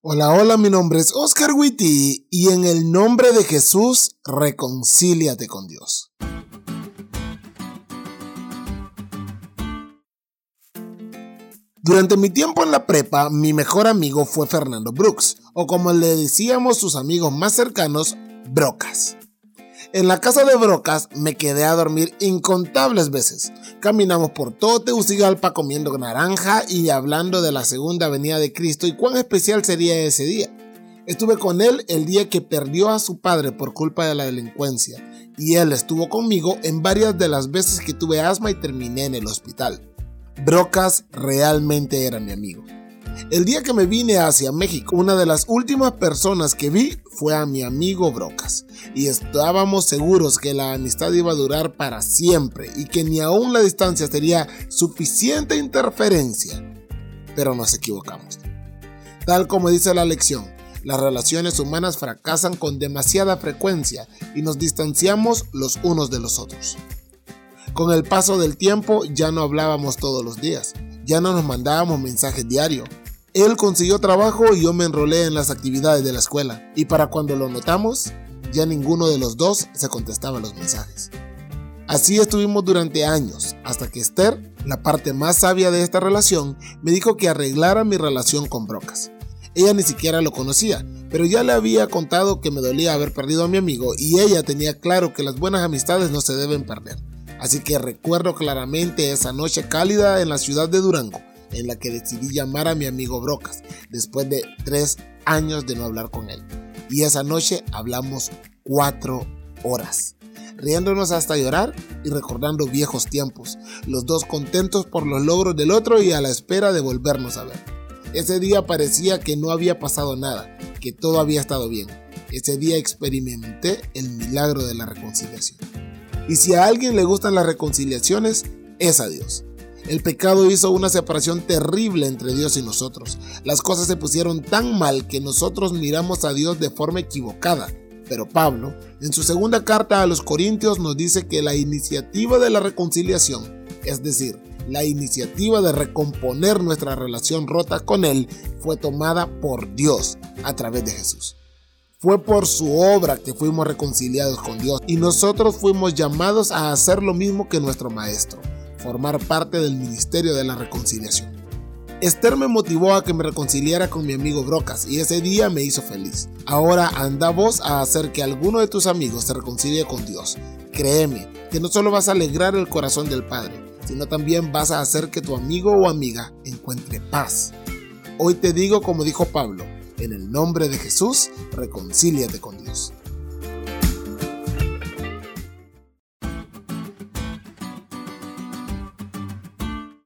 Hola, hola, mi nombre es Oscar Witty y en el nombre de Jesús, reconcíliate con Dios. Durante mi tiempo en la prepa, mi mejor amigo fue Fernando Brooks, o como le decíamos sus amigos más cercanos, Brocas. En la casa de Brocas me quedé a dormir incontables veces. Caminamos por todo Tegucigalpa comiendo naranja y hablando de la segunda venida de Cristo y cuán especial sería ese día. Estuve con él el día que perdió a su padre por culpa de la delincuencia y él estuvo conmigo en varias de las veces que tuve asma y terminé en el hospital. Brocas realmente era mi amigo. El día que me vine hacia México, una de las últimas personas que vi fue a mi amigo Brocas. Y estábamos seguros que la amistad iba a durar para siempre y que ni aún la distancia sería suficiente interferencia. Pero nos equivocamos. Tal como dice la lección, las relaciones humanas fracasan con demasiada frecuencia y nos distanciamos los unos de los otros. Con el paso del tiempo ya no hablábamos todos los días, ya no nos mandábamos mensajes diarios, él consiguió trabajo y yo me enrolé en las actividades de la escuela. Y para cuando lo notamos, ya ninguno de los dos se contestaba los mensajes. Así estuvimos durante años, hasta que Esther, la parte más sabia de esta relación, me dijo que arreglara mi relación con Brocas. Ella ni siquiera lo conocía, pero ya le había contado que me dolía haber perdido a mi amigo y ella tenía claro que las buenas amistades no se deben perder. Así que recuerdo claramente esa noche cálida en la ciudad de Durango, en la que decidí llamar a mi amigo Brocas, después de tres años de no hablar con él. Y esa noche hablamos cuatro horas, riéndonos hasta llorar y recordando viejos tiempos, los dos contentos por los logros del otro y a la espera de volvernos a ver. Ese día parecía que no había pasado nada, que todo había estado bien. Ese día experimenté el milagro de la reconciliación. Y si a alguien le gustan las reconciliaciones, es a Dios. El pecado hizo una separación terrible entre Dios y nosotros. Las cosas se pusieron tan mal que nosotros miramos a Dios de forma equivocada. Pero Pablo, en su segunda carta a los Corintios, nos dice que la iniciativa de la reconciliación, es decir, la iniciativa de recomponer nuestra relación rota con Él, fue tomada por Dios a través de Jesús. Fue por su obra que fuimos reconciliados con Dios y nosotros fuimos llamados a hacer lo mismo que nuestro Maestro formar parte del Ministerio de la Reconciliación. Esther me motivó a que me reconciliara con mi amigo Brocas y ese día me hizo feliz. Ahora anda vos a hacer que alguno de tus amigos se reconcilie con Dios. Créeme que no solo vas a alegrar el corazón del Padre, sino también vas a hacer que tu amigo o amiga encuentre paz. Hoy te digo como dijo Pablo, en el nombre de Jesús, reconcíliate con Dios.